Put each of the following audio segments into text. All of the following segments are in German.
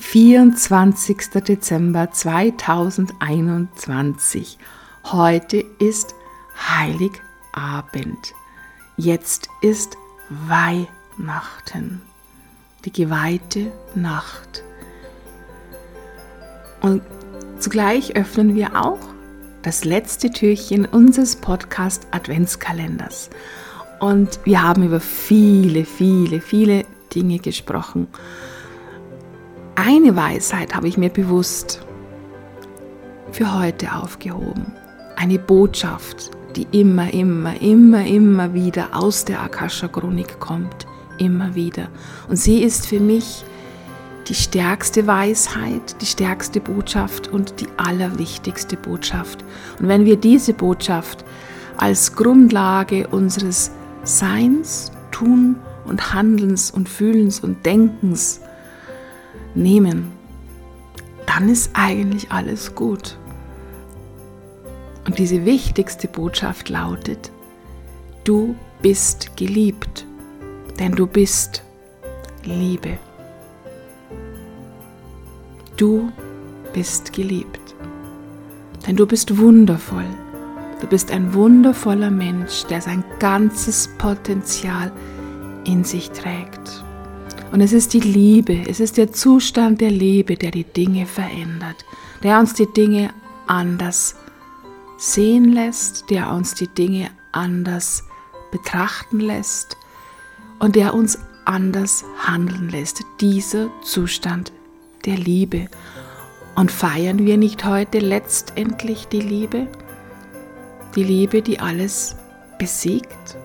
24. Dezember 2021. Heute ist Heiligabend. Jetzt ist Weihnachten, die geweihte Nacht. Und zugleich öffnen wir auch das letzte Türchen unseres Podcast Adventskalenders. Und wir haben über viele, viele, viele Dinge gesprochen. Eine Weisheit habe ich mir bewusst für heute aufgehoben. Eine Botschaft, die immer, immer, immer, immer wieder aus der Akasha-Chronik kommt. Immer wieder. Und sie ist für mich die stärkste Weisheit, die stärkste Botschaft und die allerwichtigste Botschaft. Und wenn wir diese Botschaft als Grundlage unseres Seins, Tun und Handelns und Fühlens und Denkens nehmen, dann ist eigentlich alles gut. Und diese wichtigste Botschaft lautet, du bist geliebt, denn du bist Liebe. Du bist geliebt. Denn du bist wundervoll. Du bist ein wundervoller Mensch, der sein ganzes Potenzial in sich trägt. Und es ist die Liebe, es ist der Zustand der Liebe, der die Dinge verändert, der uns die Dinge anders sehen lässt, der uns die Dinge anders betrachten lässt und der uns anders handeln lässt. Dieser Zustand der Liebe. Und feiern wir nicht heute letztendlich die Liebe? Die Liebe, die alles besiegt?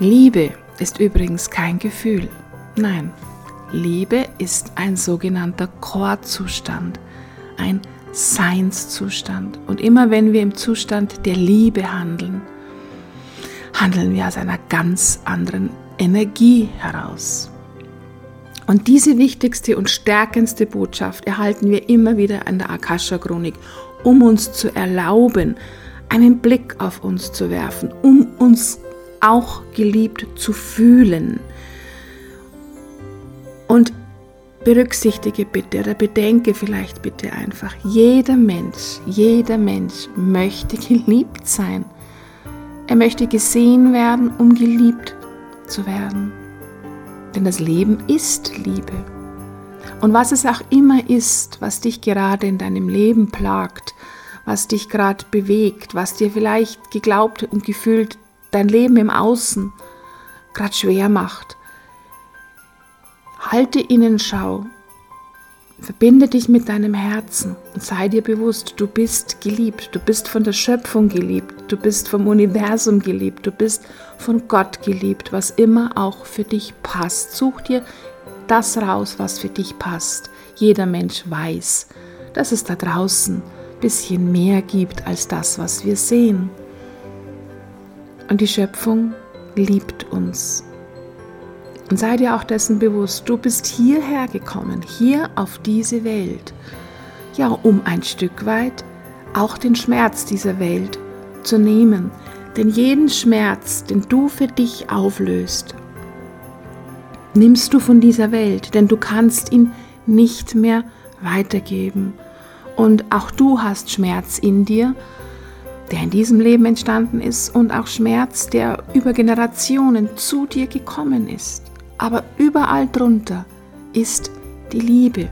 Liebe ist übrigens kein Gefühl. Nein, Liebe ist ein sogenannter Chorzustand, ein Seinszustand. Und immer wenn wir im Zustand der Liebe handeln, handeln wir aus einer ganz anderen Energie heraus. Und diese wichtigste und stärkendste Botschaft erhalten wir immer wieder an der Akasha-Chronik, um uns zu erlauben, einen Blick auf uns zu werfen, um uns auch geliebt zu fühlen. Und berücksichtige bitte oder bedenke vielleicht bitte einfach, jeder Mensch, jeder Mensch möchte geliebt sein. Er möchte gesehen werden, um geliebt zu werden. Denn das Leben ist Liebe. Und was es auch immer ist, was dich gerade in deinem Leben plagt, was dich gerade bewegt, was dir vielleicht geglaubt und gefühlt dein Leben im Außen gerade schwer macht, halte ihnen Schau Verbinde dich mit deinem Herzen und sei dir bewusst, du bist geliebt, du bist von der Schöpfung geliebt, du bist vom Universum geliebt, du bist von Gott geliebt, was immer auch für dich passt. Such dir das raus, was für dich passt. Jeder Mensch weiß, dass es da draußen ein bisschen mehr gibt als das, was wir sehen. Und die Schöpfung liebt uns. Und sei dir auch dessen bewusst, du bist hierher gekommen, hier auf diese Welt, ja, um ein Stück weit auch den Schmerz dieser Welt zu nehmen. Denn jeden Schmerz, den du für dich auflöst, nimmst du von dieser Welt, denn du kannst ihn nicht mehr weitergeben. Und auch du hast Schmerz in dir, der in diesem Leben entstanden ist und auch Schmerz, der über Generationen zu dir gekommen ist aber überall drunter ist die Liebe.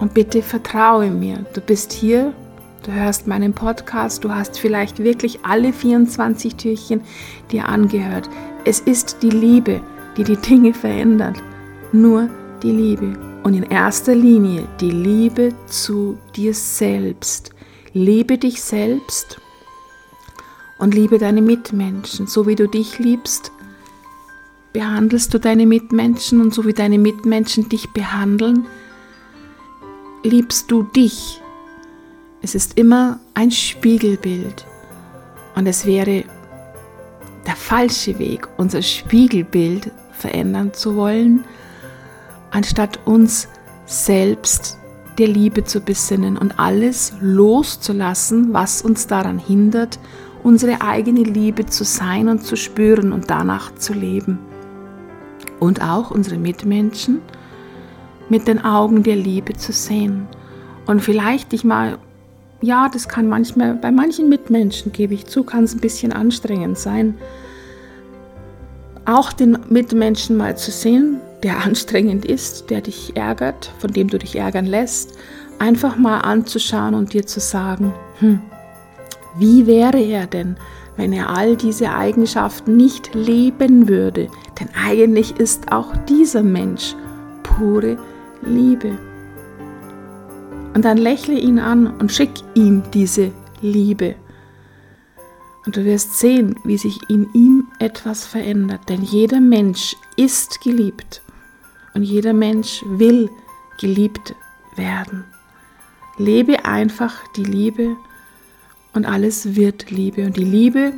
Und bitte vertraue mir, du bist hier, du hörst meinen Podcast, du hast vielleicht wirklich alle 24 Türchen dir angehört. Es ist die Liebe, die die Dinge verändert. Nur die Liebe. Und in erster Linie die Liebe zu dir selbst. Liebe dich selbst und liebe deine Mitmenschen, so wie du dich liebst behandelst du deine Mitmenschen und so wie deine Mitmenschen dich behandeln, liebst du dich. Es ist immer ein Spiegelbild und es wäre der falsche Weg, unser Spiegelbild verändern zu wollen, anstatt uns selbst der Liebe zu besinnen und alles loszulassen, was uns daran hindert, unsere eigene Liebe zu sein und zu spüren und danach zu leben und auch unsere Mitmenschen mit den Augen der Liebe zu sehen. Und vielleicht dich mal, ja, das kann manchmal, bei manchen Mitmenschen, gebe ich zu, kann es ein bisschen anstrengend sein, auch den Mitmenschen mal zu sehen, der anstrengend ist, der dich ärgert, von dem du dich ärgern lässt, einfach mal anzuschauen und dir zu sagen, hm, wie wäre er denn, wenn er all diese Eigenschaften nicht leben würde? Denn eigentlich ist auch dieser Mensch pure Liebe. Und dann lächle ihn an und schick ihm diese Liebe. Und du wirst sehen, wie sich in ihm etwas verändert. Denn jeder Mensch ist geliebt und jeder Mensch will geliebt werden. Lebe einfach die Liebe und alles wird Liebe. Und die Liebe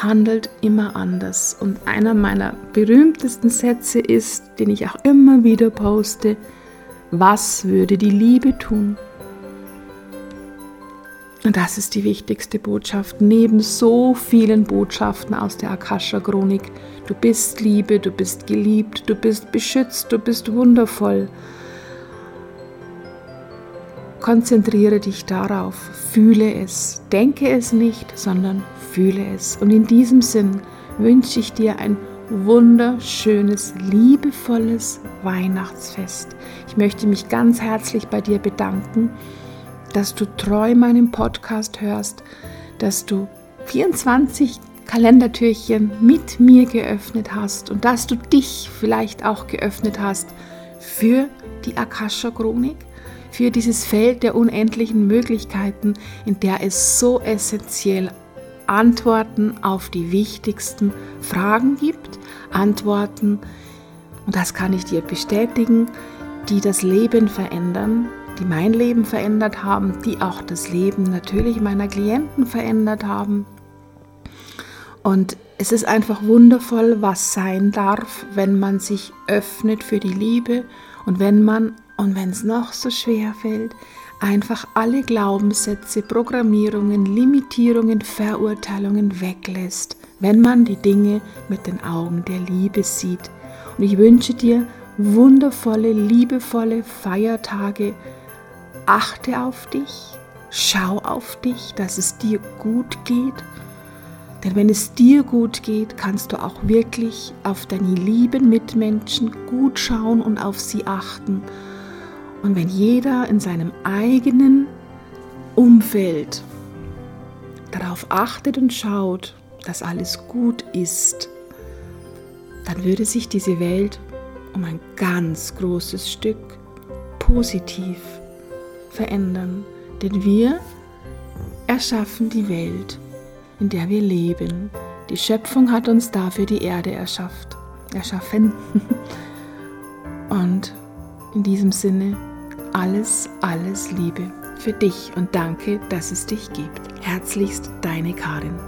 handelt immer anders. Und einer meiner berühmtesten Sätze ist, den ich auch immer wieder poste, was würde die Liebe tun? Und das ist die wichtigste Botschaft, neben so vielen Botschaften aus der Akasha-Chronik. Du bist Liebe, du bist geliebt, du bist beschützt, du bist wundervoll. Konzentriere dich darauf, fühle es, denke es nicht, sondern fühle es. Und in diesem Sinn wünsche ich dir ein wunderschönes, liebevolles Weihnachtsfest. Ich möchte mich ganz herzlich bei dir bedanken dass du treu meinen Podcast hörst, dass du 24 Kalendertürchen mit mir geöffnet hast und dass du dich vielleicht auch geöffnet hast für die Akasha Chronik, für dieses Feld der unendlichen Möglichkeiten, in der es so essentiell Antworten auf die wichtigsten Fragen gibt, Antworten, und das kann ich dir bestätigen, die das Leben verändern, die mein Leben verändert haben, die auch das Leben natürlich meiner Klienten verändert haben. Und es ist einfach wundervoll, was sein darf, wenn man sich öffnet für die Liebe und wenn man, und wenn es noch so schwer fällt, einfach alle Glaubenssätze, Programmierungen, Limitierungen, Verurteilungen weglässt, wenn man die Dinge mit den Augen der Liebe sieht. Und ich wünsche dir wundervolle, liebevolle Feiertage, achte auf dich, schau auf dich, dass es dir gut geht. Denn wenn es dir gut geht, kannst du auch wirklich auf deine lieben Mitmenschen gut schauen und auf sie achten. Und wenn jeder in seinem eigenen Umfeld darauf achtet und schaut, dass alles gut ist, dann würde sich diese Welt um ein ganz großes Stück positiv verändern, denn wir erschaffen die Welt, in der wir leben. Die Schöpfung hat uns dafür die Erde erschafft, erschaffen. Und in diesem Sinne alles, alles Liebe für dich und danke, dass es dich gibt. Herzlichst deine Karin.